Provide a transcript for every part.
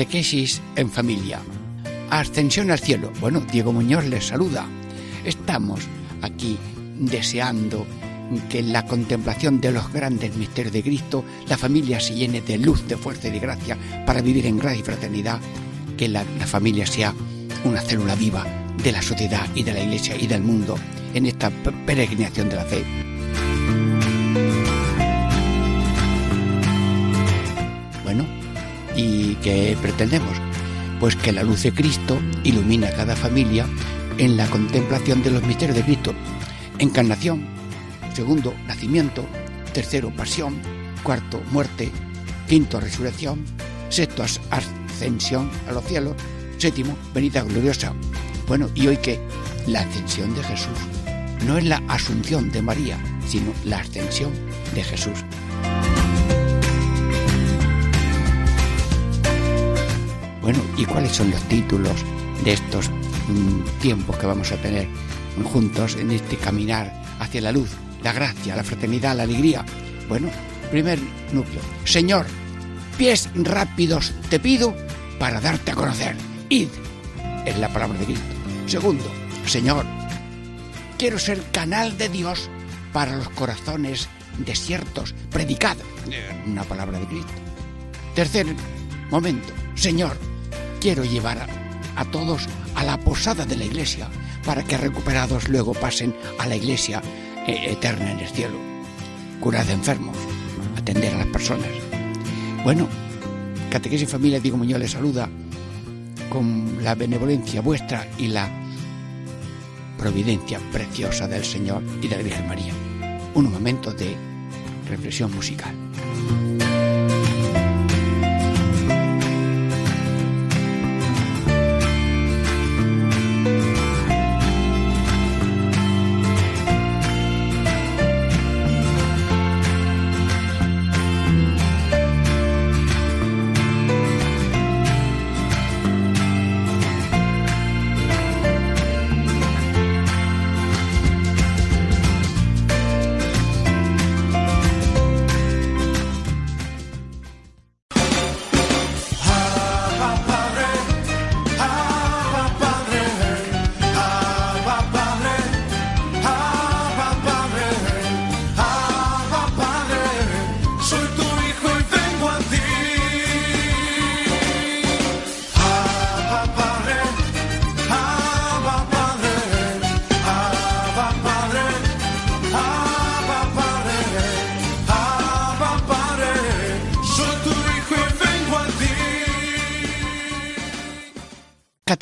Catequesis en familia. Ascensión al cielo. Bueno, Diego Muñoz les saluda. Estamos aquí deseando que en la contemplación de los grandes misterios de Cristo la familia se llene de luz, de fuerza y de gracia para vivir en gracia y fraternidad, que la, la familia sea una célula viva de la sociedad y de la iglesia y del mundo en esta peregrinación de la fe. ¿Y qué pretendemos? Pues que la luz de Cristo ilumine a cada familia en la contemplación de los misterios de Cristo. Encarnación, segundo, nacimiento, tercero, pasión, cuarto, muerte, quinto, resurrección, sexto, ascensión a los cielos, séptimo, venida gloriosa. Bueno, ¿y hoy qué? La ascensión de Jesús. No es la asunción de María, sino la ascensión de Jesús. Bueno, ¿y cuáles son los títulos de estos mm, tiempos que vamos a tener juntos en este caminar hacia la luz, la gracia, la fraternidad, la alegría? Bueno, primer núcleo. Señor, pies rápidos te pido para darte a conocer. Id, es la palabra de Cristo. Segundo, Señor, quiero ser canal de Dios para los corazones desiertos. Predicad, una palabra de Cristo. Tercer momento, Señor, quiero llevar a, todos a la posada de la iglesia para que recuperados luego pasen a la iglesia eh, eterna en el cielo. Curar de enfermos, atender a las personas. Bueno, Catequesis Familia Diego Muñoz les saluda con la benevolencia vuestra y la providencia preciosa del Señor y de la Virgen María. Un momento de reflexión musical.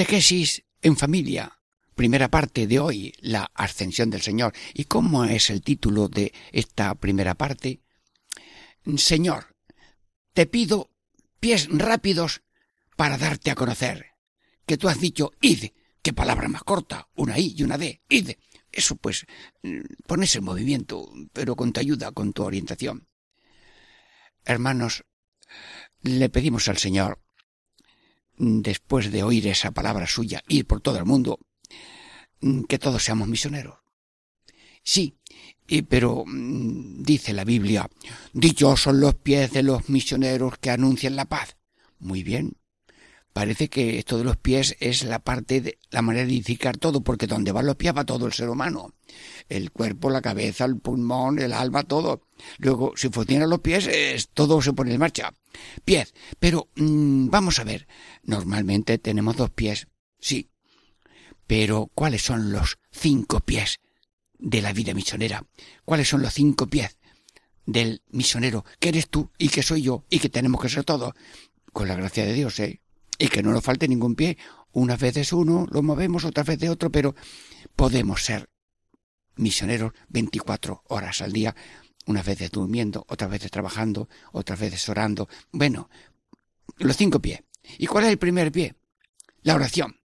Catequesis en familia. Primera parte de hoy, la ascensión del Señor. ¿Y cómo es el título de esta primera parte? Señor, te pido pies rápidos para darte a conocer. Que tú has dicho id, qué palabra más corta, una i y una d, id. Eso pues, pones en movimiento, pero con tu ayuda, con tu orientación. Hermanos, le pedimos al Señor después de oír esa palabra suya, ir por todo el mundo, que todos seamos misioneros. Sí, pero dice la Biblia, dichosos los pies de los misioneros que anuncian la paz. Muy bien. Parece que esto de los pies es la parte de la manera de edificar todo, porque donde van los pies va todo el ser humano. El cuerpo, la cabeza, el pulmón, el alma, todo. Luego, si funcionan los pies, es, todo se pone en marcha. Pies. Pero mmm, vamos a ver. Normalmente tenemos dos pies. Sí. Pero, ¿cuáles son los cinco pies de la vida misionera? ¿Cuáles son los cinco pies del misionero? Que eres tú y que soy yo y que tenemos que ser todos. Con la gracia de Dios, ¿eh? Y que no nos falte ningún pie. Unas veces uno, lo movemos, otras veces otro, pero podemos ser misioneros 24 horas al día, unas veces durmiendo, otras veces trabajando, otras veces orando. Bueno, los cinco pies. ¿Y cuál es el primer pie? La oración.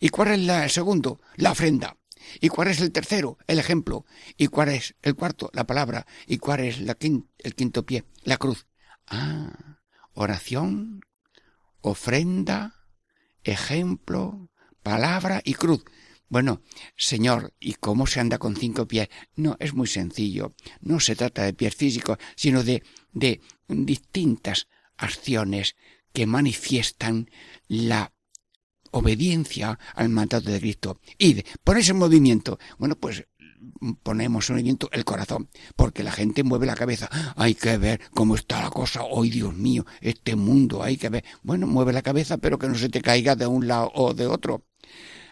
¿Y cuál es el segundo? La ofrenda. ¿Y cuál es el tercero? El ejemplo. ¿Y cuál es el cuarto? La palabra. ¿Y cuál es la el quinto pie? La cruz. Ah, oración, ofrenda, ejemplo, palabra y cruz. Bueno, Señor, ¿y cómo se anda con cinco pies? No, es muy sencillo. No se trata de pies físicos, sino de, de distintas acciones que manifiestan la obediencia al mandato de Cristo. Y ponerse en movimiento. Bueno, pues ponemos en movimiento el corazón, porque la gente mueve la cabeza. Hay que ver cómo está la cosa. Hoy, Dios mío, este mundo, hay que ver. Bueno, mueve la cabeza, pero que no se te caiga de un lado o de otro.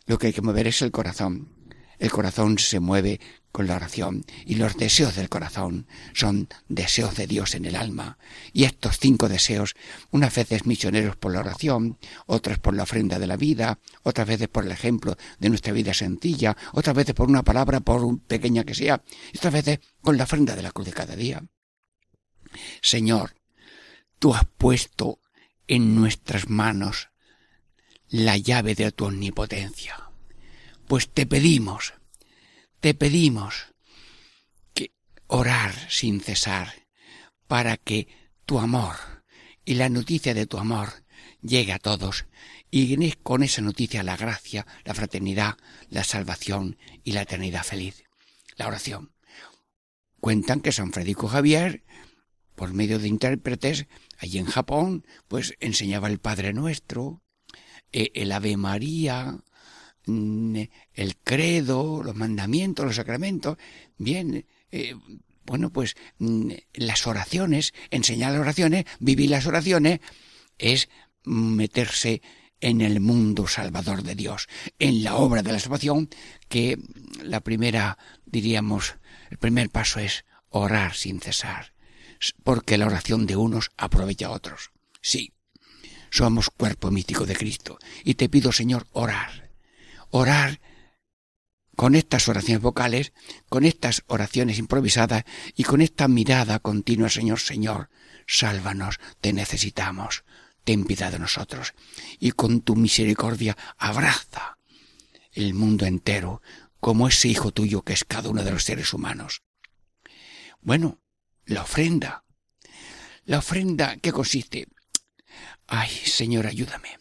Lo que hay que mover es el corazón. El corazón se mueve con la oración y los deseos del corazón son deseos de Dios en el alma. Y estos cinco deseos, unas veces misioneros por la oración, otras por la ofrenda de la vida, otras veces por el ejemplo de nuestra vida sencilla, otras veces por una palabra, por pequeña que sea, y otras veces con la ofrenda de la cruz de cada día. Señor, tú has puesto en nuestras manos la llave de tu omnipotencia. Pues te pedimos te pedimos que orar sin cesar para que tu amor y la noticia de tu amor llegue a todos y con esa noticia la gracia, la fraternidad, la salvación y la eternidad feliz. La oración. Cuentan que San Federico Javier, por medio de intérpretes, allí en Japón, pues enseñaba el Padre Nuestro, eh, el Ave María, el credo, los mandamientos, los sacramentos, bien, eh, bueno, pues mm, las oraciones, enseñar las oraciones, vivir las oraciones, es meterse en el mundo salvador de Dios, en la obra de la salvación, que la primera, diríamos, el primer paso es orar sin cesar, porque la oración de unos aprovecha a otros. Sí, somos cuerpo mítico de Cristo, y te pido, Señor, orar orar con estas oraciones vocales, con estas oraciones improvisadas y con esta mirada continua, Señor, Señor, sálvanos, te necesitamos, ten piedad de nosotros, y con tu misericordia abraza el mundo entero, como ese hijo tuyo que es cada uno de los seres humanos. Bueno, la ofrenda. La ofrenda, ¿qué consiste? Ay, Señor, ayúdame.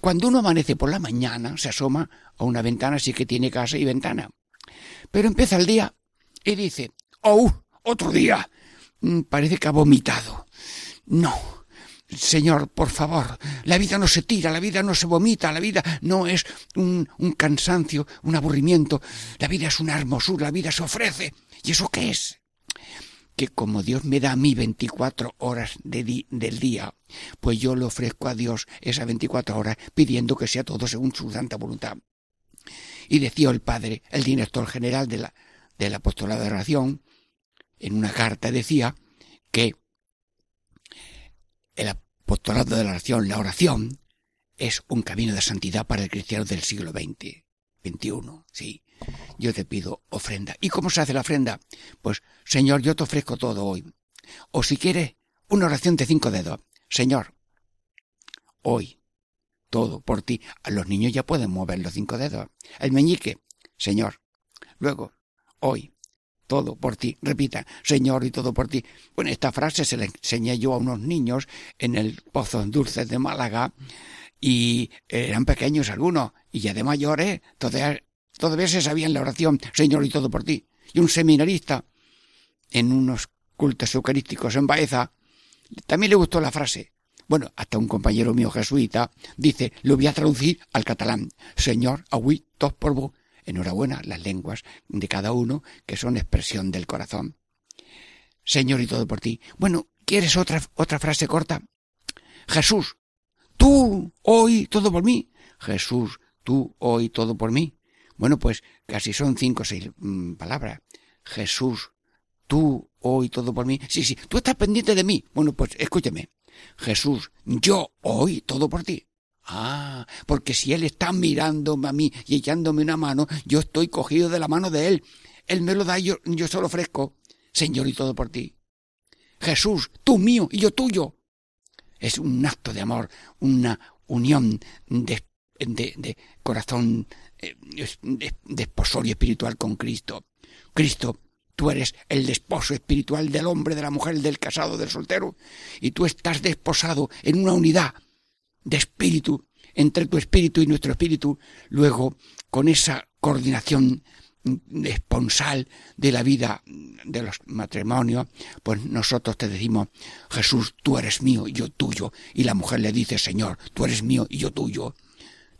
Cuando uno amanece por la mañana, se asoma a una ventana, sí que tiene casa y ventana. Pero empieza el día y dice, ¡Oh! ¡Otro día! Mm, parece que ha vomitado. No. Señor, por favor, la vida no se tira, la vida no se vomita, la vida no es un, un cansancio, un aburrimiento, la vida es una hermosura, la vida se ofrece. ¿Y eso qué es? Que como Dios me da a mí 24 horas de del día, pues yo le ofrezco a Dios esas 24 horas pidiendo que sea todo según su santa voluntad. Y decía el padre, el director general de la, del apostolado de oración, en una carta decía que el apostolado de la oración, la oración, es un camino de santidad para el cristiano del siglo XX, XXI, sí yo te pido ofrenda. ¿Y cómo se hace la ofrenda? Pues, Señor, yo te ofrezco todo hoy. O si quieres, una oración de cinco dedos. Señor, hoy, todo por ti. A los niños ya pueden mover los cinco dedos. El meñique, Señor. Luego, hoy, todo por ti. Repita, Señor y todo por ti. Bueno, esta frase se la enseñé yo a unos niños en el Pozo Dulces de Málaga y eran pequeños algunos y ya de mayores, todavía Todavía se sabía en la oración, Señor y todo por ti. Y un seminarista, en unos cultos eucarísticos en Baeza, también le gustó la frase. Bueno, hasta un compañero mío jesuita dice, lo voy a traducir al catalán. Señor, aui, tos por vos. Enhorabuena, las lenguas de cada uno, que son expresión del corazón. Señor y todo por ti. Bueno, ¿quieres otra, otra frase corta? Jesús, tú hoy todo por mí. Jesús, tú hoy todo por mí. Bueno, pues casi son cinco o seis mm, palabras. Jesús, tú hoy todo por mí. Sí, sí, tú estás pendiente de mí. Bueno, pues escúchame. Jesús, yo hoy todo por ti. Ah, porque si Él está mirándome a mí y echándome una mano, yo estoy cogido de la mano de Él. Él me lo da y yo, yo se lo ofrezco. Señor, y todo por ti. Jesús, tú mío y yo tuyo. es un acto de amor, una unión de, de, corazón, eh, de, de espiritual con Cristo. Cristo Tú eres el desposo espiritual del hombre, de la mujer, del casado, del soltero, y tú estás desposado en una unidad de espíritu entre tu espíritu y nuestro espíritu, luego con esa coordinación esponsal de la vida de los matrimonios, pues nosotros te decimos, Jesús, tú eres mío y yo tuyo. Y la mujer le dice, Señor, tú eres mío y yo tuyo.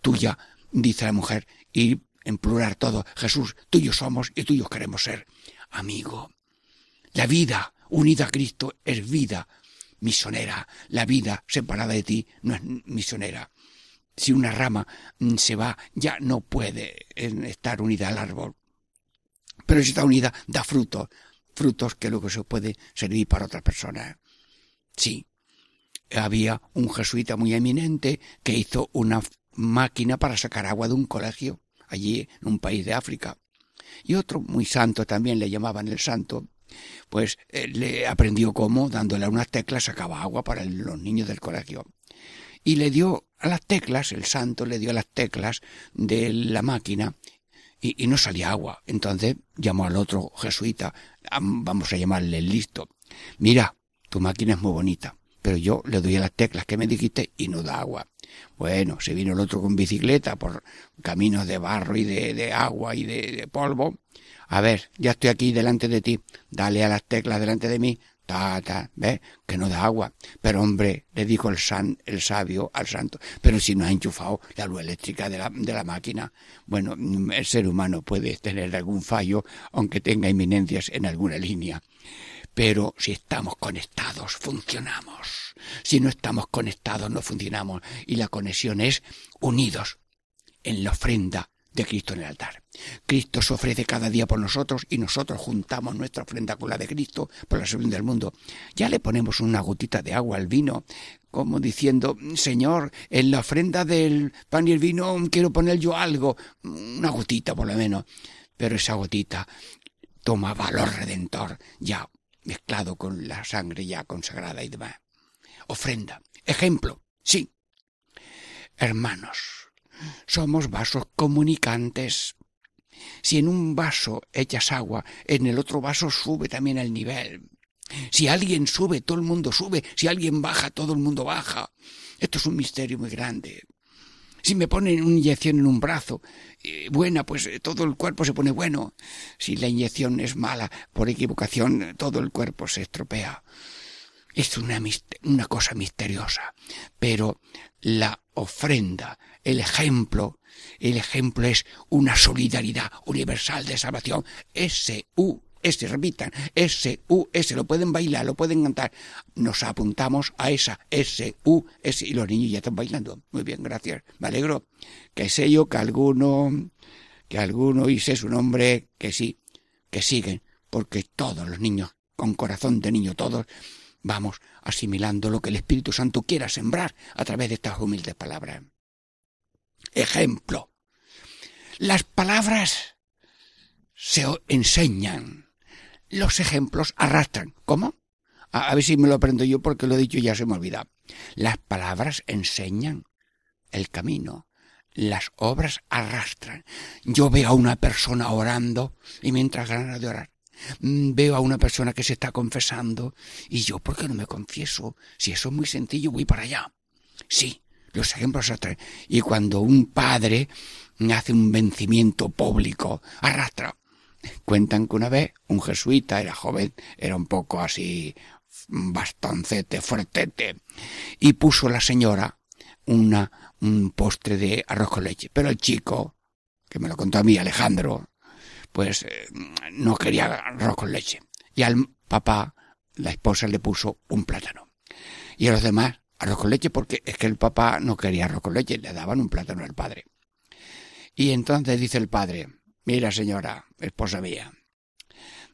Tuya, dice la mujer, y en plural todo, Jesús, tuyo somos y tuyos queremos ser. Amigo, la vida unida a Cristo es vida misionera. La vida separada de ti no es misionera. Si una rama se va, ya no puede estar unida al árbol pero si está unida da frutos, frutos que luego se puede servir para otras personas. Sí, había un jesuita muy eminente que hizo una máquina para sacar agua de un colegio allí en un país de África. Y otro muy santo también le llamaban el santo, pues eh, le aprendió cómo dándole unas teclas sacaba agua para los niños del colegio. Y le dio a las teclas, el santo le dio a las teclas de la máquina y, no salía agua. Entonces llamó al otro jesuita, vamos a llamarle listo. Mira, tu máquina es muy bonita, pero yo le doy a las teclas que me dijiste y no da agua. Bueno, se vino el otro con bicicleta por caminos de barro y de, agua y de polvo. A ver, ya estoy aquí delante de ti, dale a las teclas delante de mí, ta, ¿ves? Que no da agua. Pero hombre, le dijo el, san, el sabio al santo, pero si no ha enchufado la luz eléctrica de la, de la máquina. Bueno, el ser humano puede tener algún fallo, aunque tenga inminencias en alguna línea. Pero si estamos conectados, funcionamos. Si no estamos conectados, no funcionamos. Y la conexión es unidos en la ofrenda de Cristo en el altar. Cristo se ofrece cada día por nosotros y nosotros juntamos nuestra ofrenda con la de Cristo por la salud del mundo. Ya le ponemos una gotita de agua al vino, como diciendo, Señor, en la ofrenda del pan y el vino quiero poner yo algo, una gotita por lo menos. Pero esa gotita toma valor redentor, ya mezclado con la sangre ya consagrada y demás. Ofrenda. Ejemplo. Sí. Hermanos, somos vasos comunicantes. Si en un vaso echas agua, en el otro vaso sube también el nivel. Si alguien sube, todo el mundo sube. Si alguien baja, todo el mundo baja. Esto es un misterio muy grande. Si me ponen una inyección en un brazo, eh, buena, pues eh, todo el cuerpo se pone bueno. Si la inyección es mala, por equivocación, todo el cuerpo se estropea. Es una, una cosa misteriosa. Pero la ofrenda, el ejemplo, el ejemplo es una solidaridad universal de salvación. S-U, S, repitan, S-U-S, lo pueden bailar, lo pueden cantar. Nos apuntamos a esa S-U-S y los niños ya están bailando. Muy bien, gracias. Me alegro. Que sé yo que alguno, que alguno hice su nombre, que sí, que siguen, porque todos los niños, con corazón de niño todos, vamos asimilando lo que el Espíritu Santo quiera sembrar a través de estas humildes palabras. Ejemplo. Las palabras se enseñan. Los ejemplos arrastran. ¿Cómo? A, ver si me lo aprendo yo porque lo he dicho y ya se me olvida. Las palabras enseñan el camino. Las obras arrastran. Yo veo a una persona orando y mientras ganas de orar Mm, veo a una persona que se está confesando y yo, ¿por qué no me confieso? Si eso es muy sencillo, voy para allá. Sí, los ejemplos atraen. Y cuando un padre hace un vencimiento público, arrastra. Cuentan que una vez un jesuita era joven, era un poco así bastoncete, fuertete, y puso la señora una, un postre de arroz con leche. Pero el chico, que me lo contó a mí Alejandro, pues eh, no quería arroz con leche. Y al papá, la esposa le puso un plátano. Y a los demás, arroz con leche, porque es que el papá no quería arroz con leche, le daban un plátano al padre. Y entonces dice el padre, mira señora, esposa mía,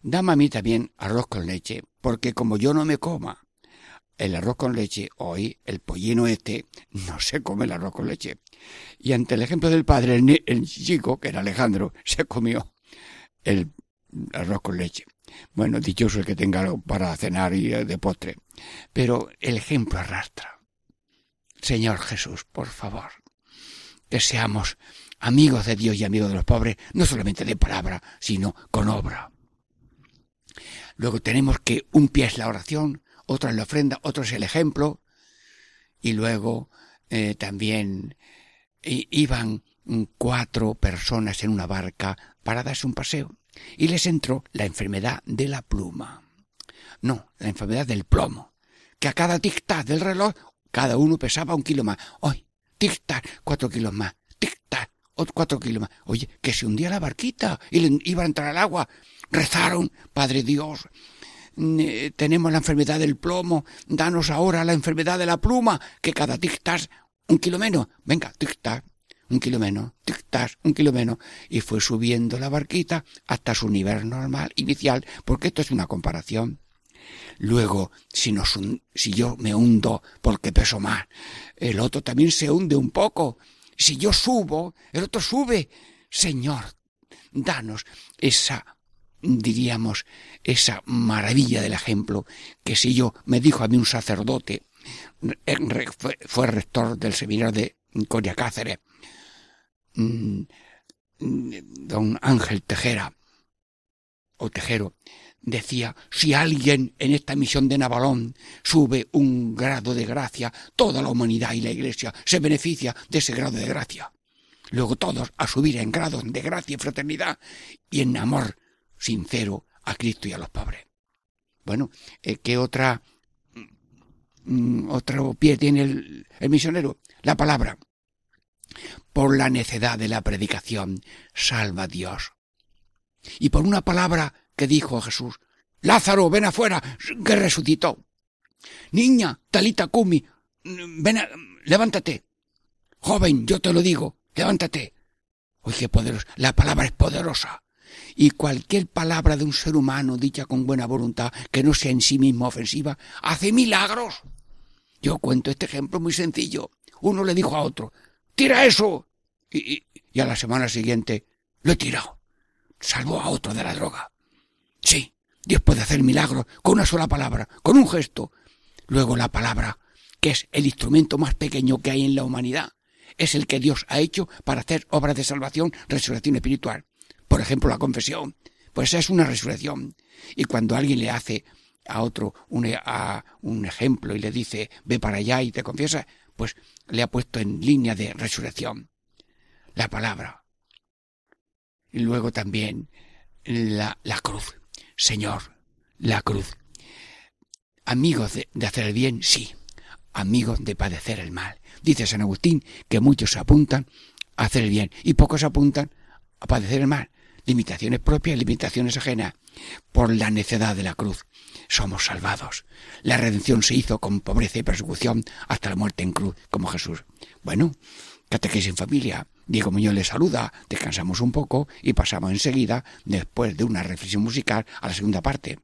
dame a mí también arroz con leche, porque como yo no me coma el arroz con leche, hoy el pollino este no se come el arroz con leche. Y ante el ejemplo del padre, el, chico, que era Alejandro, se comió el arroz con leche. Bueno, dichoso el que tenga algo para cenar y eh, de postre. Pero el ejemplo arrastra. Señor Jesús, por favor, que seamos amigos de Dios y amigos de los pobres, no solamente de palabra, sino con obra. Luego tenemos que un pie es la oración, otro es la ofrenda, otro es el ejemplo, y luego eh, también iban cuatro personas en una barca para darse un paseo, y les entró la enfermedad de la pluma. No, la enfermedad del plomo, que a cada tic-tac del reloj cada uno pesaba un kilo más. Hoy, tic-tac, cuatro kilos más. Tic-tac, cuatro más. Oye, que se hundía la barquita y le iba a entrar al agua. Rezaron, Padre Dios, tenemos la enfermedad del plomo, danos ahora la enfermedad de la pluma, que cada tic-tac, un kilo. Venga, tic-tac, un kilo tic-tac, un kilo. Y fue subiendo la barquita hasta su nivel normal, inicial, porque esto es una comparación. Luego, si, nos, si yo me hundo porque peso más, el otro también se hunde un poco. Si yo subo, el otro sube. Señor, danos esa, diríamos, esa maravilla del ejemplo, que si yo, me dijo a mí un sacerdote, fue, rector del seminario de Coria Cáceres, mm, don Ángel Tejera, o Tejero, decía, si alguien en esta misión de Navalón sube un grado de gracia, toda la humanidad y la Iglesia se beneficia de ese grado de gracia. Luego todos a subir en grados de gracia y fraternidad y en amor sincero a Cristo y a los pobres. Bueno, eh, ¿qué otra mm, otro pie tiene el, el misionero? La palabra. Por la necedad de la predicación, salva a Dios. Y por una palabra que dijo a Jesús, Lázaro, ven afuera, que resucitó. Niña, talita kumi, ven, levántate. Joven, yo te lo digo, levántate. Oye, poderoso, la palabra es poderosa. Y cualquier palabra de un ser humano dicha con buena voluntad, que no sea en sí misma ofensiva, hace milagros. Yo cuento este ejemplo muy sencillo. Uno le dijo a otro, tira eso. Y, y a la semana siguiente, lo he tirado. Salvó a otro de la droga. Sí, Dios puede hacer milagros con una sola palabra, con un gesto. Luego la palabra, que es el instrumento más pequeño que hay en la humanidad, es el que Dios ha hecho para hacer obras de salvación, resurrección espiritual. Por ejemplo, la confesión. Pues es una resurrección. Y cuando alguien le hace a otro un, a un ejemplo y le dice, ve para allá y te confiesa, pues le ha puesto en línea de resurrección. La palabra. Y luego también la cruz. Señor, la cruz. Amigos de, hacer el bien, sí. Amigos de padecer el mal. Dice San Agustín que muchos apuntan a hacer el bien y pocos apuntan a padecer el mal. Limitaciones propias, limitaciones ajenas. Por la necedad de la cruz somos salvados. La redención se hizo con pobreza y persecución hasta la muerte en cruz, como Jesús. Bueno, catequesis en familia. Diego Muñoz le saluda, descansamos un poco y pasamos enseguida, después de una reflexión musical, a la segunda parte.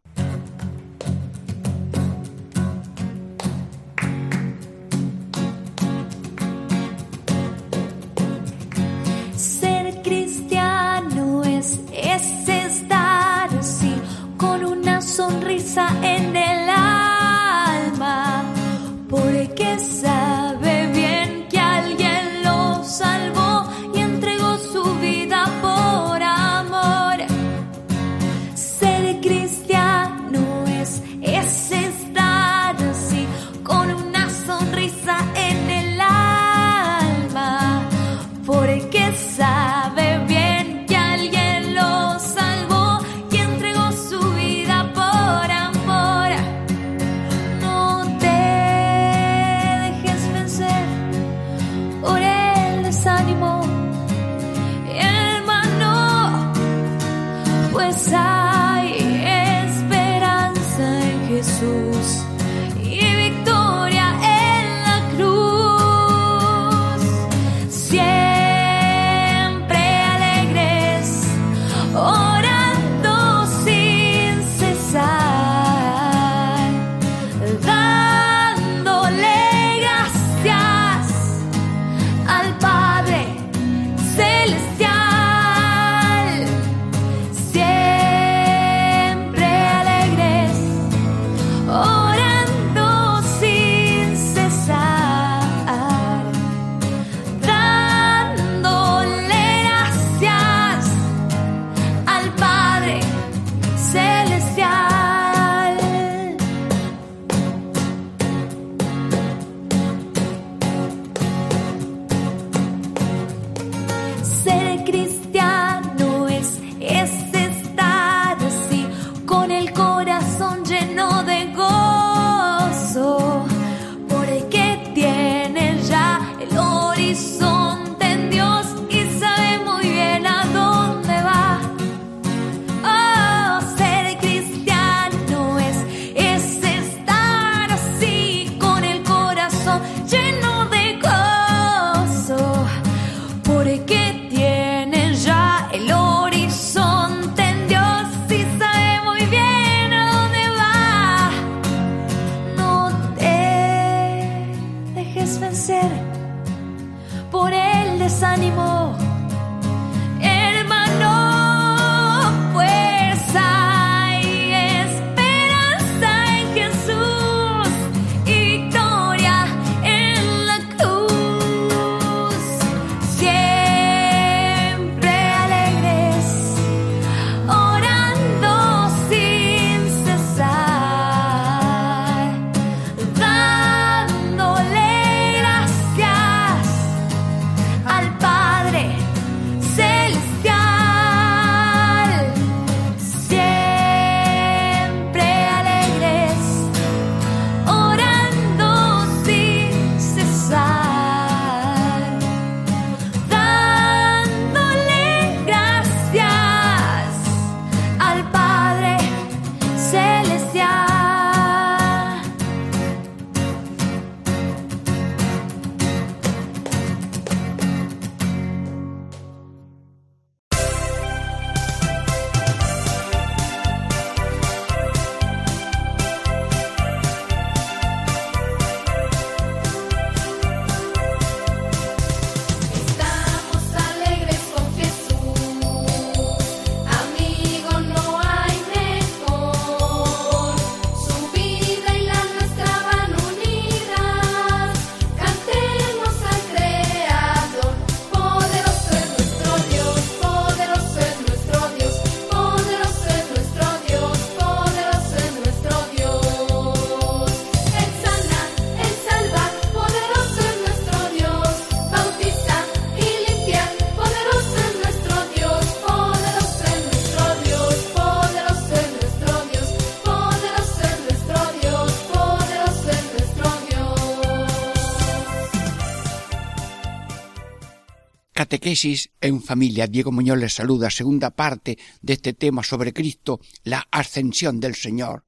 Catequesis en familia. Diego Muñoz les saluda. Segunda parte de este tema sobre Cristo, la ascensión del Señor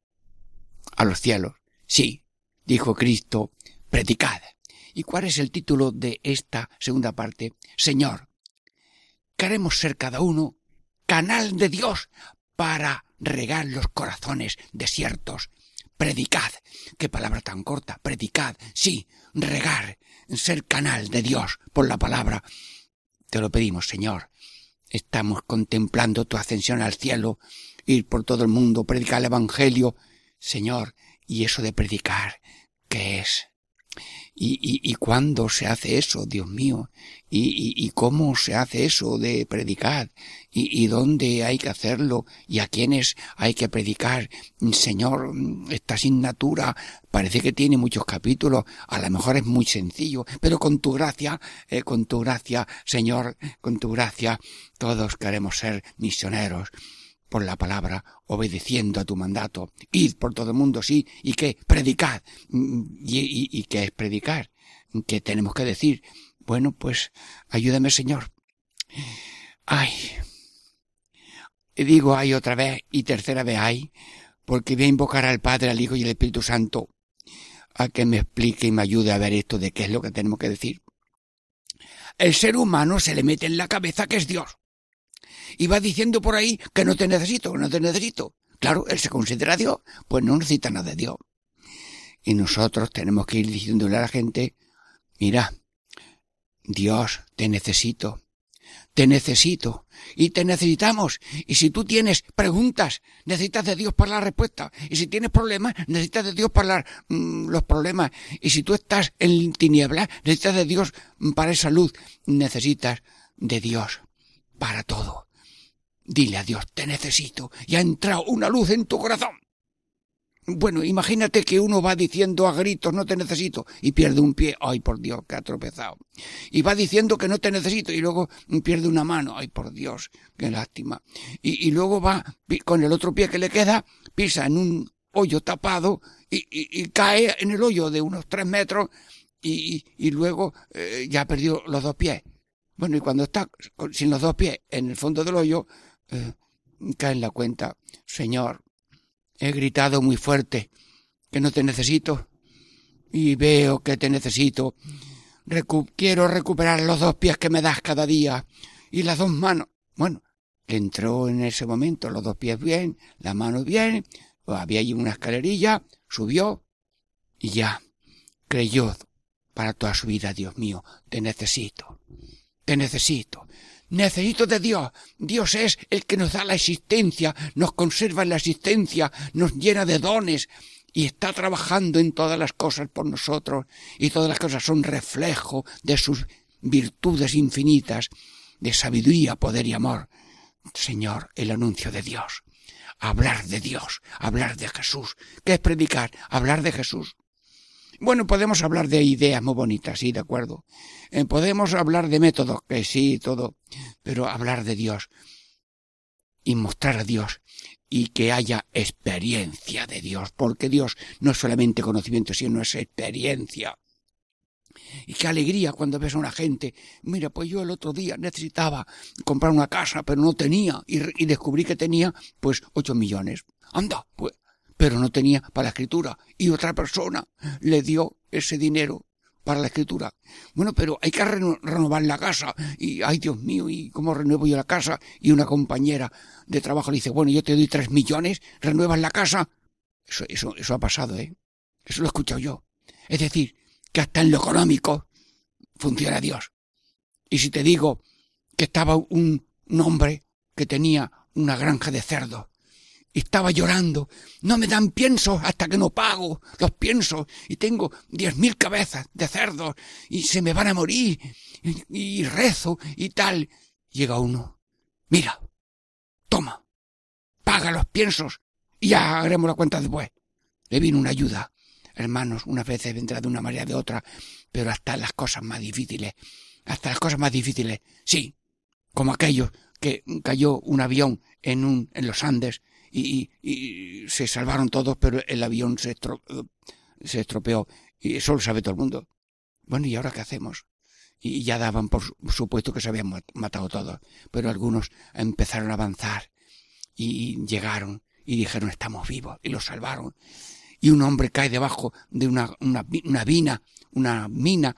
a los cielos. Sí, dijo Cristo, predicad. ¿Y cuál es el título de esta segunda parte? Señor, queremos ser cada uno canal de Dios para regar los corazones desiertos. Predicad. Qué palabra tan corta. Predicad. Sí, regar, ser canal de Dios por la palabra. Te lo pedimos, Señor. Estamos contemplando tu ascensión al cielo, ir por todo el mundo, predicar el Evangelio. Señor, y eso de predicar, ¿qué es? ¿Y, y, y cuándo se hace eso, Dios mío? ¿Y, y, cómo se hace eso de predicar? ¿Y, ¿Y dónde hay que hacerlo? ¿Y a quiénes hay que predicar? Señor, esta asignatura parece que tiene muchos capítulos, a lo mejor es muy sencillo, pero con tu gracia, eh, con tu gracia, Señor, con tu gracia, todos queremos ser misioneros por la palabra, obedeciendo a tu mandato. Id por todo el mundo, sí, y qué, predicad. ¿Y, y, y qué es predicar? ¿Qué tenemos que decir? Bueno, pues ayúdame, Señor. Ay. Digo ay otra vez y tercera vez ay, porque voy a invocar al Padre, al Hijo y al Espíritu Santo a que me explique y me ayude a ver esto de qué es lo que tenemos que decir. El ser humano se le mete en la cabeza que es Dios y va diciendo por ahí que no te necesito, que no te necesito. Claro, él se considera Dios, pues no necesita nada de Dios. Y nosotros tenemos que ir diciéndole a la gente, mira, Dios, te necesito, te necesito y te necesitamos. Y si tú tienes preguntas, necesitas de Dios para la respuesta. Y si tienes problemas, necesitas de Dios para mm, los problemas. Y si tú estás en tinieblas, necesitas de Dios para esa luz. Necesitas de Dios para todo. Dile a Dios, te necesito, y ha entrado una luz en tu corazón. Bueno, imagínate que uno va diciendo a gritos, no te necesito, y pierde un pie, ay por Dios, que ha tropezado. Y va diciendo que no te necesito, y luego pierde una mano, ay por Dios, qué lástima. Y, luego va con el otro pie que le queda, pisa en un hoyo tapado, y, y, cae en el hoyo de unos tres metros, y, luego eh, ya perdió los dos pies. Bueno, y cuando está sin los dos pies en el fondo del hoyo, eh, cae en la cuenta, Señor, he gritado muy fuerte que no te necesito y veo que te necesito. quiero recuperar los dos pies que me das cada día y las dos manos. Bueno, entró en ese momento los dos pies bien, la mano bien, había allí una escalerilla, subió y ya creyó para toda su vida, Dios mío, te necesito, te necesito. Necesito de Dios. Dios es el que nos da la existencia, nos conserva en la existencia, nos llena de dones y está trabajando en todas las cosas por nosotros y todas las cosas son reflejo de sus virtudes infinitas, de sabiduría, poder y amor. Señor, el anuncio de Dios. Hablar de Dios, hablar de Jesús. ¿Qué es predicar? Hablar de Jesús. Bueno, podemos hablar de ideas muy bonitas, sí, de acuerdo. Eh, podemos hablar de métodos, que sí, todo, pero hablar de Dios y mostrar a Dios y que haya experiencia de Dios, porque Dios no es solamente conocimiento, sino es experiencia. Y qué alegría cuando ves a una gente, mira, pues yo el otro día necesitaba comprar una casa, pero no tenía, y, y descubrí que tenía, pues, ocho millones. Anda, pues, pero no tenía para la escritura y otra persona le dio ese dinero para la escritura. Bueno, pero hay que renovar la casa y, ay Dios mío, ¿y cómo renuevo yo la casa? Y una compañera de trabajo le dice, bueno, yo te doy tres millones, renuevas la casa. Eso, eso, eso ha pasado, ¿eh? Eso lo he escuchado yo. Es decir, que hasta en lo económico funciona Dios. Y si te digo que estaba un, un hombre que tenía una granja de cerdos estaba llorando. No me dan piensos hasta que no pago los piensos y tengo diez mil cabezas de cerdos y se me van a morir y, rezo y tal. Llega uno. Mira, toma, paga los piensos y ya haremos la cuenta después. Le vino una ayuda. Hermanos, una veces vendrá de una manera de otra, pero hasta las cosas más difíciles, hasta las cosas más difíciles, sí, como aquello que cayó un avión en un, en los Andes y, se salvaron todos, pero el avión se, se estropeó. Y eso lo sabe todo el mundo. Bueno, ¿y ahora qué hacemos? y ya daban por supuesto que se habían matado todos, pero algunos empezaron a avanzar y llegaron y dijeron estamos vivos y los salvaron. Y un hombre cae debajo de una, una, una mina, una mina,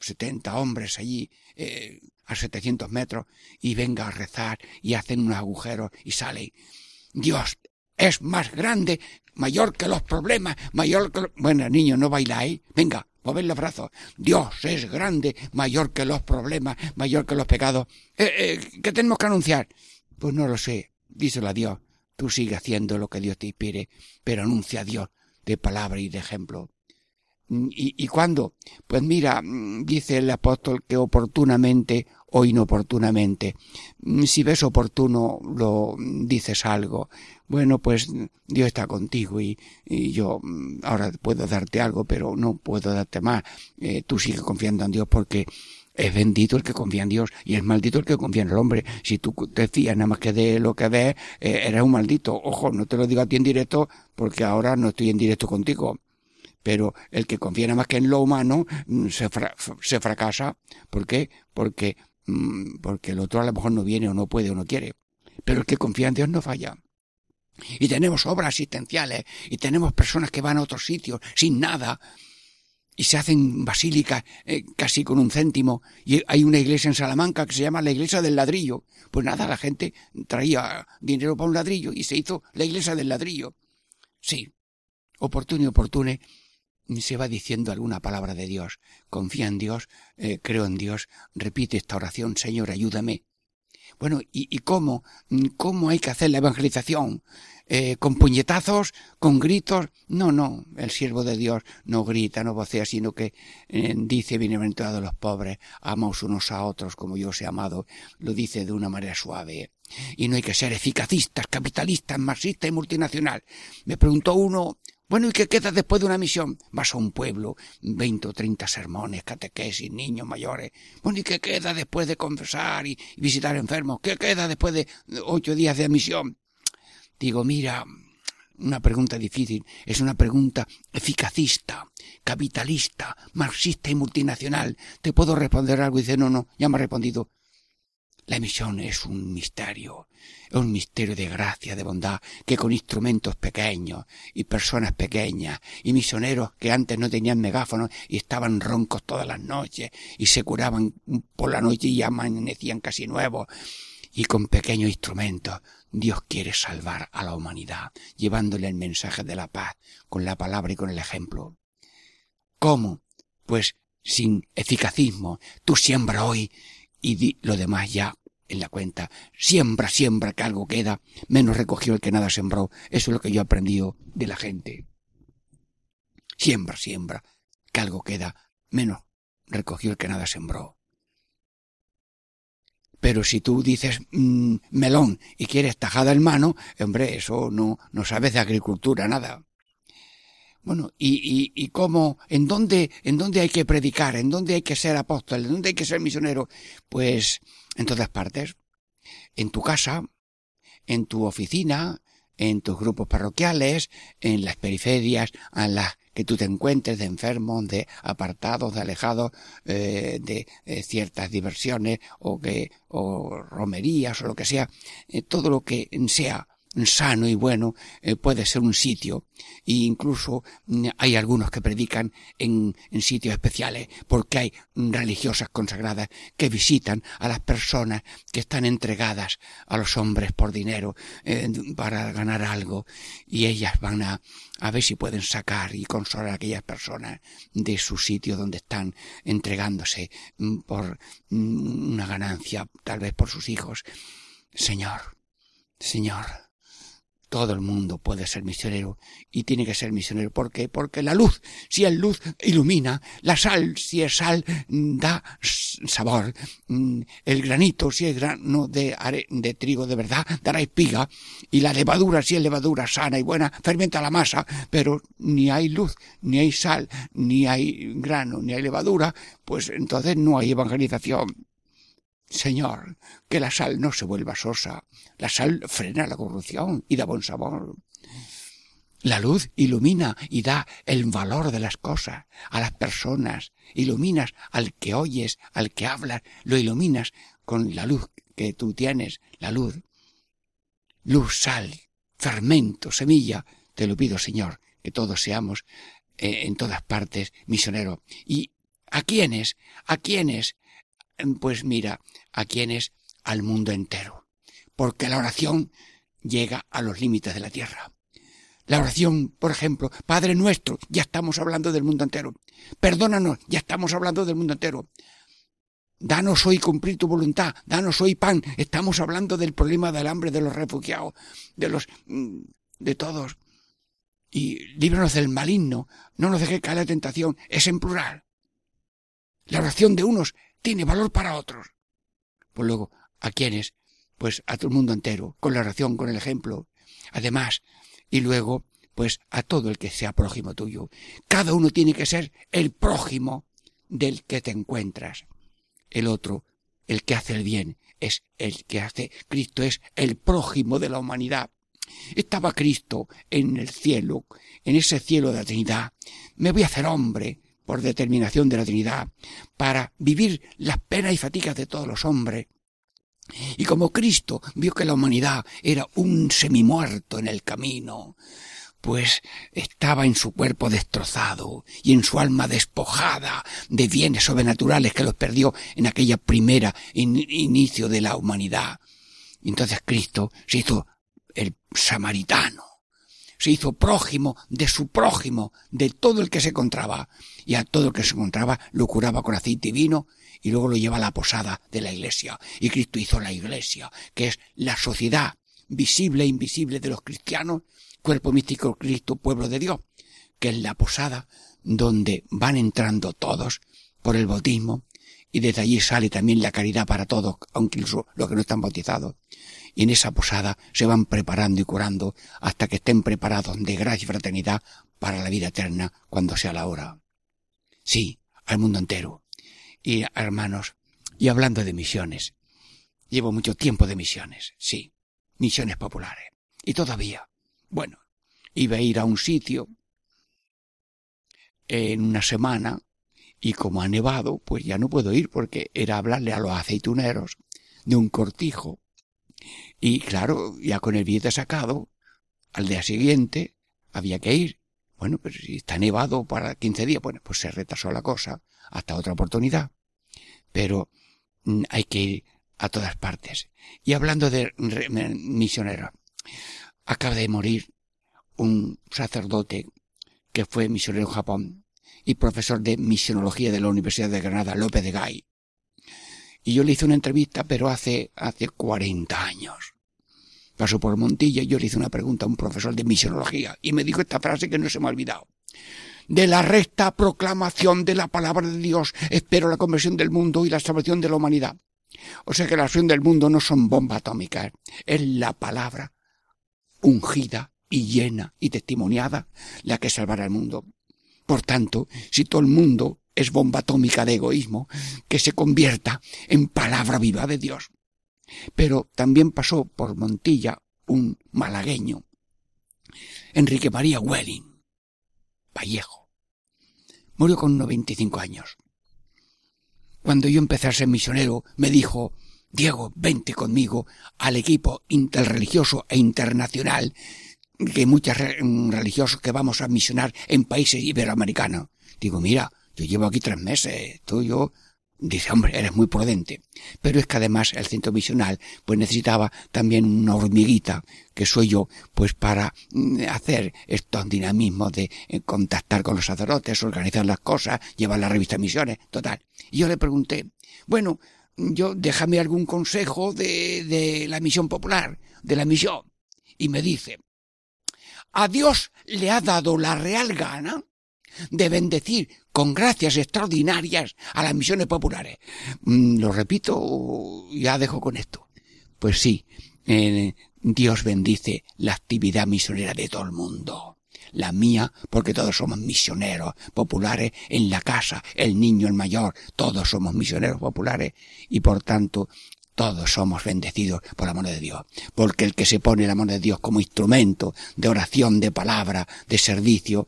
setenta hombres allí, eh, a setecientos metros, y venga a rezar y hacen unos agujeros y sale. Dios es más grande, mayor que los problemas, mayor que... Bueno, niño, no bailáis. Venga, moved los brazos. Dios es grande, mayor que los problemas, mayor que los pecados. Eh, eh, ¿Qué tenemos que anunciar? Pues no lo sé. Díselo a Dios. Tú sigue haciendo lo que Dios te inspire, pero anuncia a Dios de palabra y de ejemplo. ¿Y, ¿Y cuándo? Pues mira, dice el apóstol que oportunamente o inoportunamente. Si ves oportuno, lo dices algo. Bueno, pues Dios está contigo y, y yo ahora puedo darte algo, pero no puedo darte más. Eh, tú sigue confiando en Dios porque es bendito el que confía en Dios y es maldito el que confía en el hombre. Si tú te fías nada más que de lo que ves, eh, eres un maldito. Ojo, no te lo digo a ti en directo porque ahora no estoy en directo contigo. Pero el que confía nada más que en lo humano mm, se, fracasa. ¿Por qué? Porque, mm, porque el otro a lo mejor no viene o no puede o no quiere. Pero el que confía en Dios no falla. Y tenemos obras asistenciales y tenemos personas que van a otros sitios sin nada y se hacen basílicas eh, casi con un céntimo. Y hay una iglesia en Salamanca que se llama la iglesia del ladrillo. Pues nada, la gente traía dinero para un ladrillo y se hizo la iglesia del ladrillo. Sí, oportuno y oportune se va diciendo alguna palabra de Dios. Confía en Dios, eh, creo en Dios, repite esta oración, Señor, ayúdame. Bueno, ¿y, ¿y cómo? ¿Cómo hay que hacer la evangelización? eh, con puñetazos, con gritos. No, no, el siervo de Dios no grita, no vocea, sino que eh, dice bienaventurados los pobres, amaos unos a otros como yo os he amado. Lo dice de una manera suave. Y no hay que ser eficacistas, capitalistas, marxistas y multinacional. Me preguntó uno, bueno, ¿y qué queda después de una misión? Vas a un pueblo, veinte o treinta sermones, catequesis, niños mayores. Bueno, ¿y qué queda después de confesar y visitar enfermos? ¿Qué queda después de ocho días de misión? Digo, mira, una pregunta difícil, es una pregunta eficacista, capitalista, marxista y multinacional. ¿Te puedo responder algo? Y dice, no, no, ya me ha respondido. La misión es un misterio, es un misterio de gracia, de bondad, que con instrumentos pequeños y personas pequeñas y misioneros que antes no tenían megáfonos y estaban roncos todas las noches y se curaban por la noche y amanecían casi nuevos y con pequeños instrumentos Dios quiere salvar a la humanidad, llevándole el mensaje de la paz, con la palabra y con el ejemplo. ¿Cómo? Pues sin eficacismo. Tú siembra hoy y di lo demás ya en la cuenta. Siembra, siembra, que algo queda. Menos recogió el que nada sembró. Eso es lo que yo he aprendido de la gente. Siembra, siembra, que algo queda. Menos recogió el que nada sembró. Pero si tú dices mm, melón y quieres tajada en mano, hombre, eso no, no sabes de agricultura nada. Bueno, y, y, y cómo, en dónde, en dónde hay que predicar, en dónde hay que ser apóstol, en dónde hay que ser misionero, pues en todas partes. En tu casa, en tu oficina, en tus grupos parroquiales, en las periferias, en las que tú te encuentres de enfermos, de apartados, de alejados eh, de eh, ciertas diversiones o que o romerías o lo que sea, eh, todo lo que sea sano y bueno eh, puede ser un sitio. E incluso mm, hay algunos que predican en, sitios especiales porque hay religiosas consagradas que visitan a las personas que están entregadas a los hombres por dinero eh, para ganar algo. Y ellas van a, a ver si pueden sacar y consolar a aquellas personas de su sitio donde están entregándose mm, por mm, una ganancia tal vez por sus hijos. Señor Señor todo el mundo puede ser misionero y tiene que ser misionero. ¿Por qué? Porque la luz, si es luz, ilumina. La sal, si es sal, da sabor. Mm, el granito, si es grano de, de trigo de verdad, dará espiga. Y la levadura, si es levadura sana y buena, fermenta la masa. Pero ni hay luz, ni hay sal, ni hay grano, ni hay levadura, pues entonces no hay evangelización. Señor, que la sal no se vuelva sosa. La sal frena la corrupción y da buen sabor. La luz ilumina y da el valor de las cosas a las personas. Iluminas al que oyes, al que hablas, lo iluminas con la luz que tú tienes, la luz. Luz, sal, fermento, semilla. Te lo pido, Señor, que todos seamos eh, en todas partes misioneros. ¿Y a quiénes? ¿A quiénes? Pues mira, a quiénes al mundo entero. Porque la oración llega a los límites de la tierra. La oración, por ejemplo, Padre nuestro, ya estamos hablando del mundo entero. Perdónanos, ya estamos hablando del mundo entero. Danos hoy cumplir tu voluntad, danos hoy pan. Estamos hablando del problema del hambre de los refugiados, de los mm, de todos. Y líbranos del maligno, no nos deje caer la tentación, es en plural. La oración de unos tiene valor para otros. Pues luego, ¿a quiénes? Pues a todo el mundo entero, con la oración, con el ejemplo. Además, y luego, pues a todo el que sea prójimo tuyo. Cada uno tiene que ser el prójimo del que te encuentras. El otro, el que hace el bien, es el que hace. Cristo es el prójimo de la humanidad. Estaba Cristo en el cielo, en ese cielo de la Trinidad. Me voy a hacer hombre por determinación de la Trinidad, para vivir las penas y fatigas de todos los hombres, y como Cristo vio que la humanidad era un semimuerto en el camino, pues estaba en su cuerpo destrozado y en su alma despojada de bienes sobrenaturales que los perdió en aquella primera inicio de la humanidad. Y entonces Cristo se hizo el samaritano, se hizo prójimo de su prójimo, de todo el que se encontraba, y a todo el que se encontraba lo curaba con aceite y vino, y luego lo lleva a la posada de la iglesia. Y Cristo hizo la iglesia, que es la sociedad visible e invisible de los cristianos, cuerpo místico Cristo, pueblo de Dios, que es la posada donde van entrando todos por el bautismo, y desde allí sale también la caridad para todos, aunque incluso los que no están bautizados. Y en esa posada se van preparando y curando hasta que estén preparados de gracia y fraternidad para la vida eterna cuando sea la hora. Sí, al mundo entero. Y hermanos, y hablando de misiones, llevo mucho tiempo de misiones, sí, misiones populares. Y todavía, bueno, iba a ir a un sitio en una semana y como ha nevado, pues ya no puedo ir porque era hablarle a los aceituneros de un cortijo. Y claro, ya con el billete sacado, al día siguiente había que ir. Bueno, pero si está nevado para 15 días, bueno, pues se retrasó la cosa hasta otra oportunidad. Pero mm, hay que ir a todas partes. Y hablando de misioneros, acaba de morir un sacerdote que fue misionero en Japón y profesor de misionología de la Universidad de Granada, López de Gay. Y yo le hice una entrevista, pero hace, hace 40 años pasó por Montilla y yo le hice una pregunta a un profesor de misionología y me dijo esta frase que no se me ha olvidado. De la recta proclamación de la palabra de Dios espero la conversión del mundo y la salvación de la humanidad. O sea que la salvación del mundo no son bombas atómicas, es la palabra ungida y llena y testimoniada la que salvará al mundo. Por tanto, si todo el mundo es bomba atómica de egoísmo, que se convierta en palabra viva de Dios. Pero también pasó por Montilla un malagueño, Enrique María Welling, Vallejo. Murió con 95 años. Cuando yo empecé a ser misionero, me dijo, Diego, vente conmigo al equipo interreligioso e internacional que muchos religiosos que vamos a misionar en países iberoamericanos. Digo, mira, yo llevo aquí tres meses, tú yo Dice, hombre, eres muy prudente. Pero es que además el centro misional pues necesitaba también una hormiguita, que soy yo, pues para mm, hacer estos dinamismos de eh, contactar con los sacerdotes, organizar las cosas, llevar la revista Misiones, total. Y yo le pregunté, bueno, yo déjame algún consejo de, de la misión popular, de la misión. Y me dice, a Dios le ha dado la real gana de bendecir con gracias extraordinarias a las misiones populares. Mm, lo repito, ya dejo con esto. Pues sí, eh, Dios bendice la actividad misionera de todo el mundo. La mía, porque todos somos misioneros populares en la casa, el niño, el mayor, todos somos misioneros populares y por tanto todos somos bendecidos por la mano de Dios, porque el que se pone la mano de Dios como instrumento de oración, de palabra, de servicio,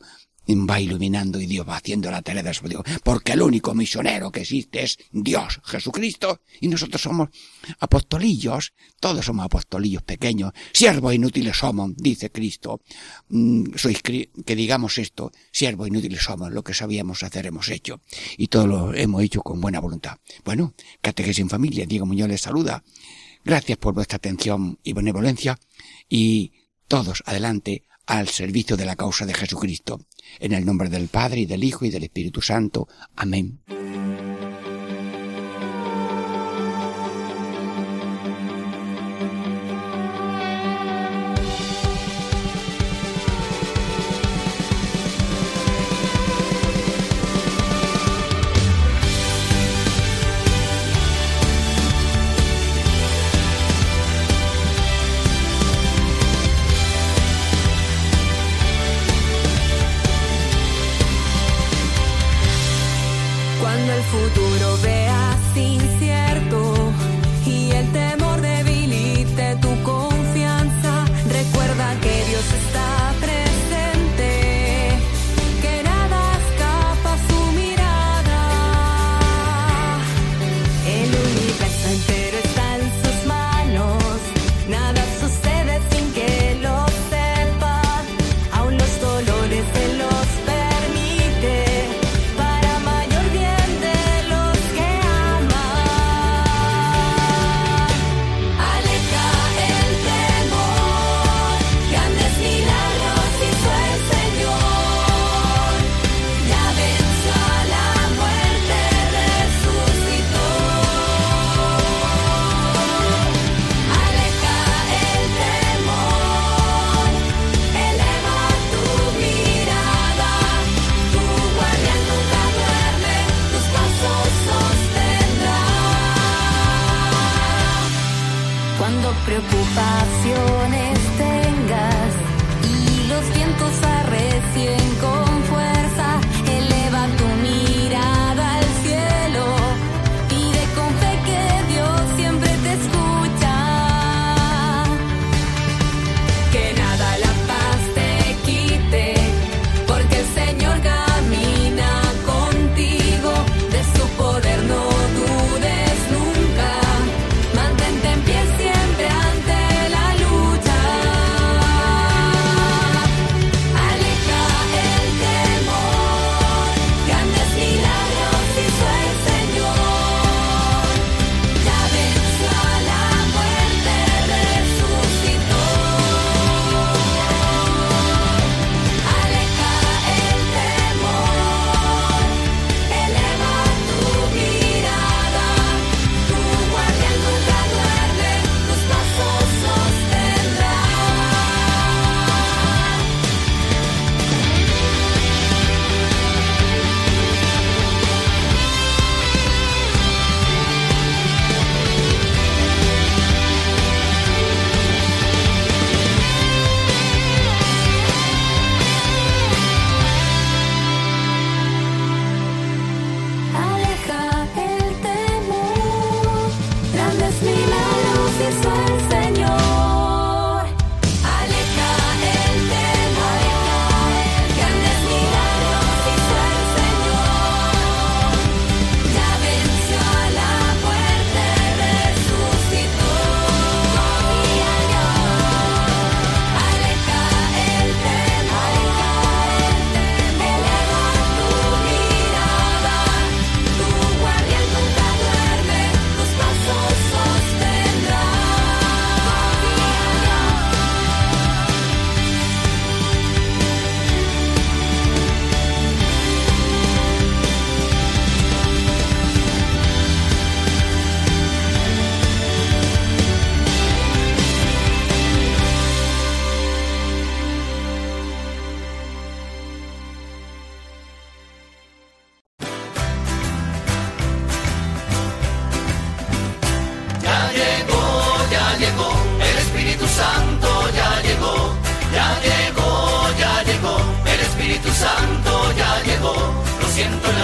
va iluminando y Dios va haciendo la tarea de su Dios. Porque el único misionero que existe es Dios, Jesucristo, y nosotros somos apostolillos, todos somos apostolillos pequeños, siervos inútiles somos, dice Cristo. Mm, sois que digamos esto, siervos inútiles somos, lo que sabíamos hacer hemos hecho, y todo lo hemos hecho con buena voluntad. Bueno, Catequesis en Familia, Diego Muñoz les saluda. Gracias por vuestra atención y benevolencia, y todos adelante al servicio de la causa de Jesucristo. En el nombre del Padre y del Hijo y del Espíritu Santo. Amén.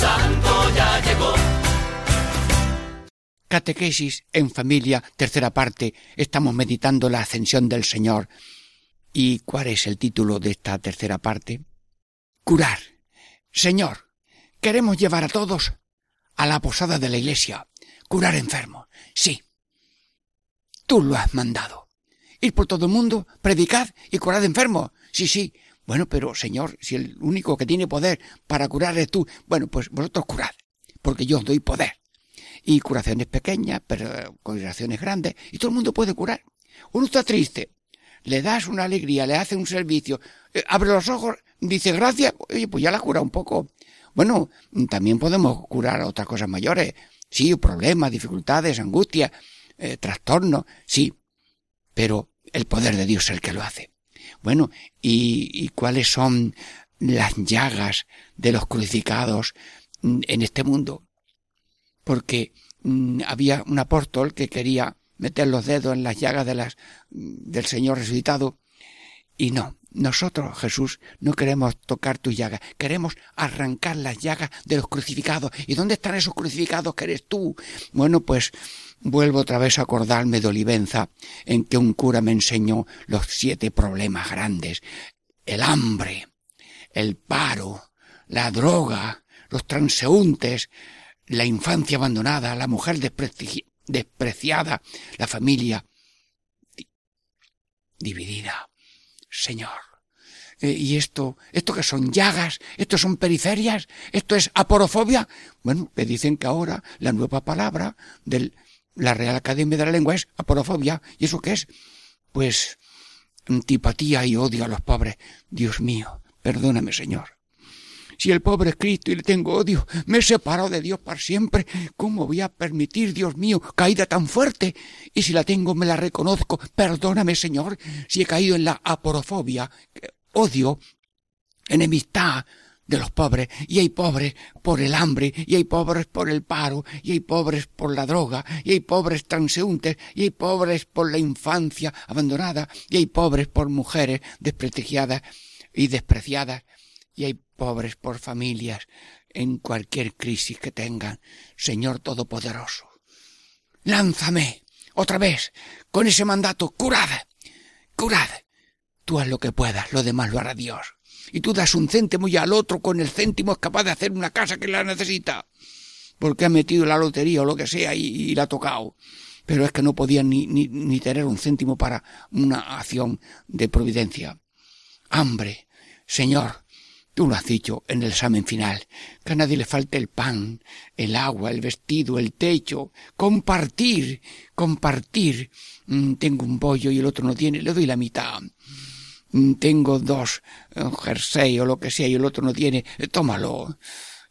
Santo ya llegó. Catequesis en familia, tercera parte. Estamos meditando la ascensión del Señor. ¿Y cuál es el título de esta tercera parte? Curar. Señor, queremos llevar a todos a la posada de la iglesia. Curar enfermos. Sí. Tú lo has mandado. Ir por todo el mundo, predicad y curad enfermos. Sí, sí. Bueno, pero Señor, si el único que tiene poder para curar es tú, bueno, pues vosotros curad, porque yo os doy poder y curaciones pequeñas, pero curaciones grandes, y todo el mundo puede curar. Uno está triste, le das una alegría, le hace un servicio, eh, abre los ojos, dice gracias, oye, pues ya la cura un poco. Bueno, también podemos curar otras cosas mayores, sí, problemas, dificultades, angustias, eh, trastornos, sí, pero el poder de Dios es el que lo hace. Bueno, ¿y, y cuáles son las llagas de los crucificados mm, en este mundo? porque mm, había un apóstol que quería meter los dedos en las llagas de las, del Señor resucitado y no, nosotros, Jesús, no queremos tocar tus llagas, queremos arrancar las llagas de los crucificados. ¿Y dónde están esos crucificados que eres tú? Bueno, pues vuelvo otra vez a acordarme de Olivenza, en que un cura me enseñó los siete problemas grandes. El hambre, el paro, la droga, los transeúntes, la infancia abandonada, la mujer despreci despreciada, la familia di dividida. Señor. Eh, ¿Y esto, esto que son llagas? ¿Esto son periferias? ¿Esto es aporofobia? Bueno, me dicen que ahora la nueva palabra de la Real Academia de la Lengua es aporofobia. ¿Y eso qué es? Pues antipatía y odio a los pobres. Dios mío, perdóname, Señor. Si el pobre es Cristo y le tengo odio, me he separado de Dios para siempre, ¿cómo voy a permitir, Dios mío, caída tan fuerte? Y si la tengo, me la reconozco. Perdóname, Señor, si he caído en la aporofobia, odio, enemistad, de los pobres, y hay pobres por el hambre, y hay pobres por el paro, y hay pobres por la droga, y hay pobres transeúntes, y hay pobres por la infancia abandonada, y hay pobres por mujeres desprestigiadas y despreciadas, y hay pobres por familias en cualquier crisis que tengan. Señor Todopoderoso, lánzame otra vez con ese mandato, curad, curad. Tú haz lo que puedas, lo demás lo hará Dios. Y tú das un céntimo y al otro con el céntimo es capaz de hacer una casa que la necesita. Porque ha metido la lotería o lo que sea y, la ha tocado. Pero es que no podía ni, ni, ni tener un céntimo para una acción de providencia. Hambre. Señor, Tú lo has dicho en el examen final, que a nadie le falte el pan, el agua, el vestido, el techo, compartir, compartir. Mm, tengo un bollo y el otro no tiene, le doy la mitad. Mm, tengo dos un jersey o lo que sea y el otro no tiene, eh, tómalo.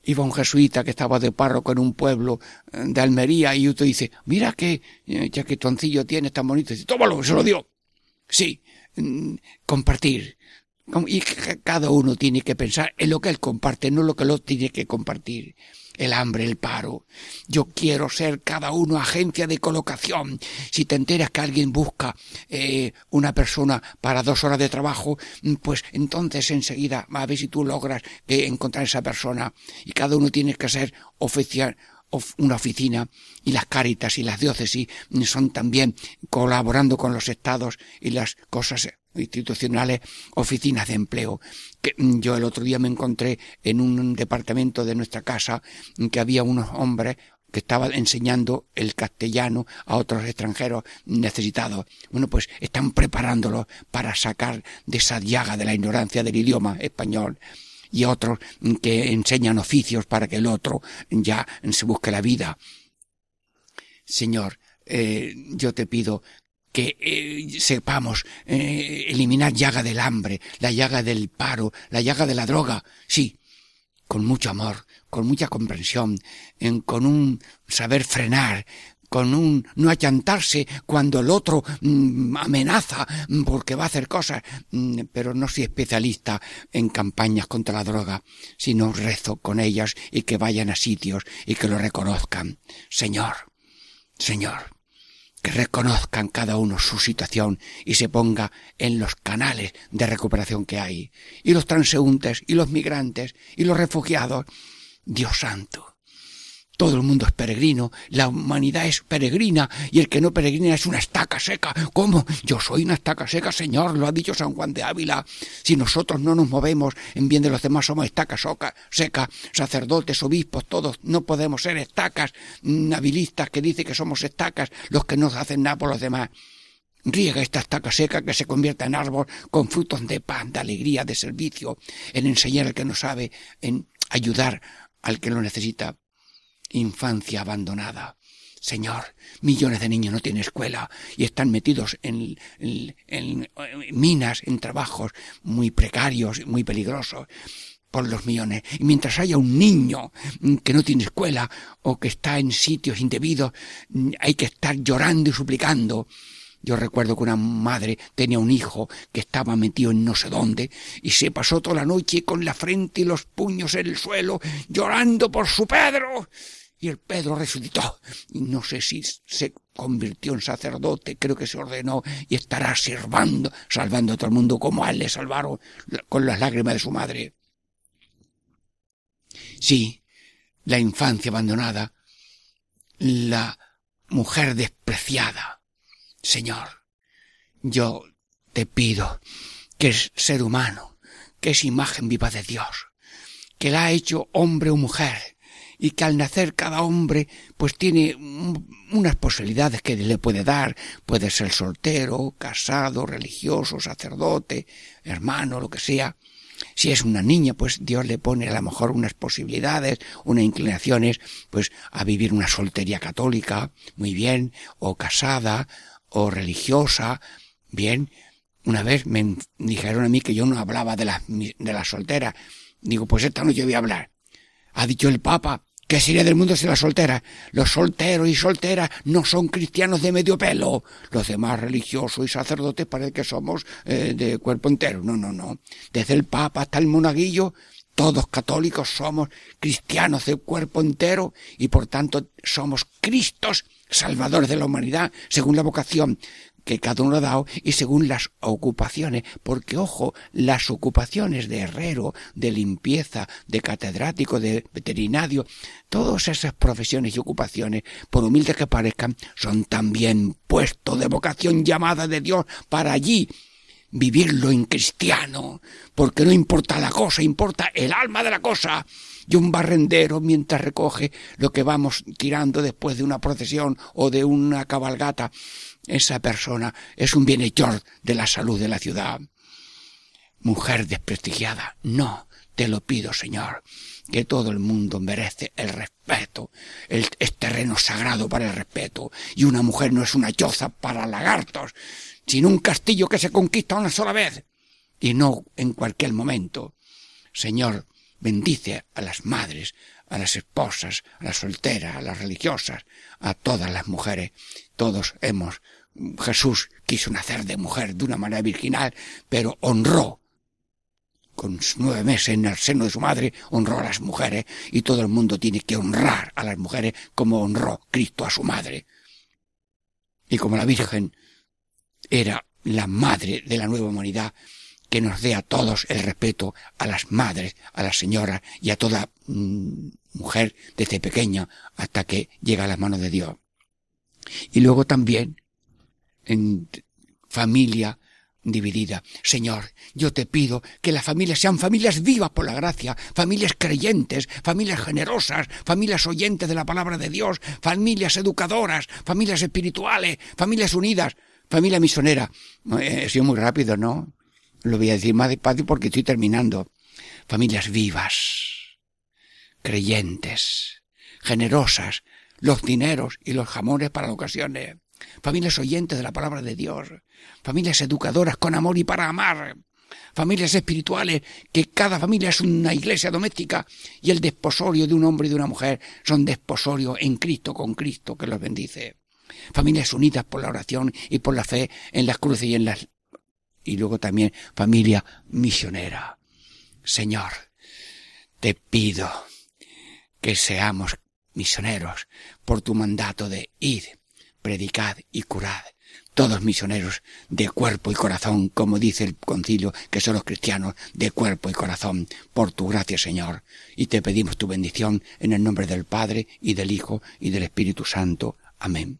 Iba un jesuita que estaba de párroco en un pueblo eh, de Almería y otro dice, mira qué eh, chaquetoncillo tiene tan bonito. Dice, tómalo, se lo dio. Sí, mm, compartir y cada uno tiene que pensar en lo que él comparte, no lo que el otro tiene que compartir. El hambre, el paro. Yo quiero ser cada uno agencia de colocación. Si te enteras que alguien busca eh, una persona para dos horas de trabajo, pues entonces enseguida a ver si tú logras que encontrar esa persona. Y cada uno tiene que ser oficial, una oficina y las cáritas y las diócesis son también colaborando con los estados y las cosas institucionales, oficinas de empleo. Que mm, yo el otro día me encontré en un departamento de nuestra casa que había unos hombres que estaba enseñando el castellano a otros extranjeros necesitados. Bueno, pues están preparándolos para sacar de esa llaga de la ignorancia del idioma español y otros que enseñan oficios para que el otro ya se busque la vida. Señor, eh, yo te pido que eh, sepamos eh, eliminar llaga del hambre, la llaga del paro, la llaga de la droga, sí, con mucho amor, con mucha comprensión, con un saber frenar, con un no achantarse cuando el otro mm, amenaza mm, porque va a hacer cosas, mm, pero no soy especialista en campañas contra la droga, sino rezo con ellas y que vayan a sitios y que lo reconozcan. Señor, Señor, que reconozcan cada uno su situación y se ponga en los canales de recuperación que hay. Y los transeúntes, y los migrantes, y los refugiados. Dios santo. Todo el mundo es peregrino, la humanidad es peregrina y el que no peregrina es una estaca seca. ¿Cómo? Yo soy una estaca seca, Señor, lo ha dicho San Juan de Ávila. Si nosotros no nos movemos en bien de los demás, somos estacas seca, sacerdotes, obispos, todos no podemos ser estacas nabilistas que dicen que somos estacas los que no hacen nada por los demás. Riega esta estaca seca que se convierta en árbol con frutos de paz, de alegría, de servicio, en enseñar al que no sabe, en ayudar al que lo necesita infancia abandonada. Señor, millones de niños no tienen escuela y están metidos en, minas, en trabajos muy precarios, muy peligrosos por los millones. Y mientras haya un niño que no tiene escuela o que está en sitios indebidos, hay que estar llorando y suplicando. Yo recuerdo que una madre tenía un hijo que estaba metido en no sé dónde y se pasó toda la noche con la frente y los puños en el suelo llorando por su Pedro y el Pedro resucitó. Y no sé si se convirtió en sacerdote, creo que se ordenó y estará sirvando, salvando a todo el mundo como a él le salvaron con las lágrimas de su madre. Sí, la infancia abandonada, la mujer despreciada. Señor, yo te pido que es ser humano, que es imagen viva de Dios, que la ha hecho hombre o mujer, y que al nacer cada hombre pues tiene unas posibilidades que le puede dar, puede ser soltero, casado, religioso, sacerdote, hermano, lo que sea. Si es una niña, pues Dios le pone a lo mejor unas posibilidades, unas inclinaciones, pues a vivir una soltería católica, muy bien, o casada, o religiosa, bien. Una vez me dijeron a mí que yo no hablaba de las de la soltera. Digo, pues esta no yo voy a hablar. Ha dicho el Papa ¿Qué sería del mundo si la soltera? Los solteros y solteras no son cristianos de medio pelo. Los demás religiosos y sacerdotes parece que somos eh, de cuerpo entero. No, no, no. Desde el Papa hasta el monaguillo, todos católicos somos cristianos de cuerpo entero y por tanto somos Cristos salvadores de la humanidad según la vocación que cada uno ha dado y según las ocupaciones, porque ojo, las ocupaciones de herrero, de limpieza, de catedrático, de veterinario, todas esas profesiones y ocupaciones, por humildes que parezcan, son también puesto de vocación llamada de Dios para allí vivirlo en cristiano, porque no importa la cosa, importa el alma de la cosa. Y un barrendero, mientras recoge lo que vamos tirando después de una procesión o de una cabalgata, esa persona es un bienhechor de la salud de la ciudad. Mujer desprestigiada, no, te lo pido, Señor, que todo el mundo merece el respeto. Es terreno sagrado para el respeto. Y una mujer no es una choza para lagartos, sino un castillo que se conquista una sola vez. Y no en cualquier momento. Señor, bendice a las madres, a las esposas, a las solteras, a las religiosas, a todas las mujeres. Todos hemos Jesús quiso nacer de mujer de una manera virginal, pero honró con nueve meses en el seno de su madre, honró a las mujeres y todo el mundo tiene que honrar a las mujeres como honró Cristo a su madre. Y como la Virgen era la madre de la nueva humanidad, que nos dé a todos el respeto a las madres, a las señoras y a toda mm, mujer desde pequeña hasta que llega a las manos de Dios. Y luego también en familia dividida. Señor, yo te pido que las familias sean familias vivas por la gracia, familias creyentes, familias generosas, familias oyentes de la palabra de Dios, familias educadoras, familias espirituales, familias unidas, familia misionera. Eh, he sido muy rápido, ¿no? Lo voy a decir más despacio porque estoy terminando. Familias vivas, creyentes, generosas, los dineros y los jamones para ocasiones familias oyentes de la palabra de Dios, familias educadoras con amor y para amar, familias espirituales, que cada familia es una iglesia doméstica y el desposorio de un hombre y de una mujer son desposorio en Cristo con Cristo que los bendice. Familias unidas por la oración y por la fe en las cruces y en las... Y luego también familia misionera. Señor, te pido que seamos misioneros por tu mandato de id predicad y curad. Todos misioneros de cuerpo y corazón, como dice el concilio, que son los cristianos de cuerpo y corazón, por tu gracia, Señor. Y te pedimos tu bendición en el nombre del Padre y del Hijo y del Espíritu Santo. Amén.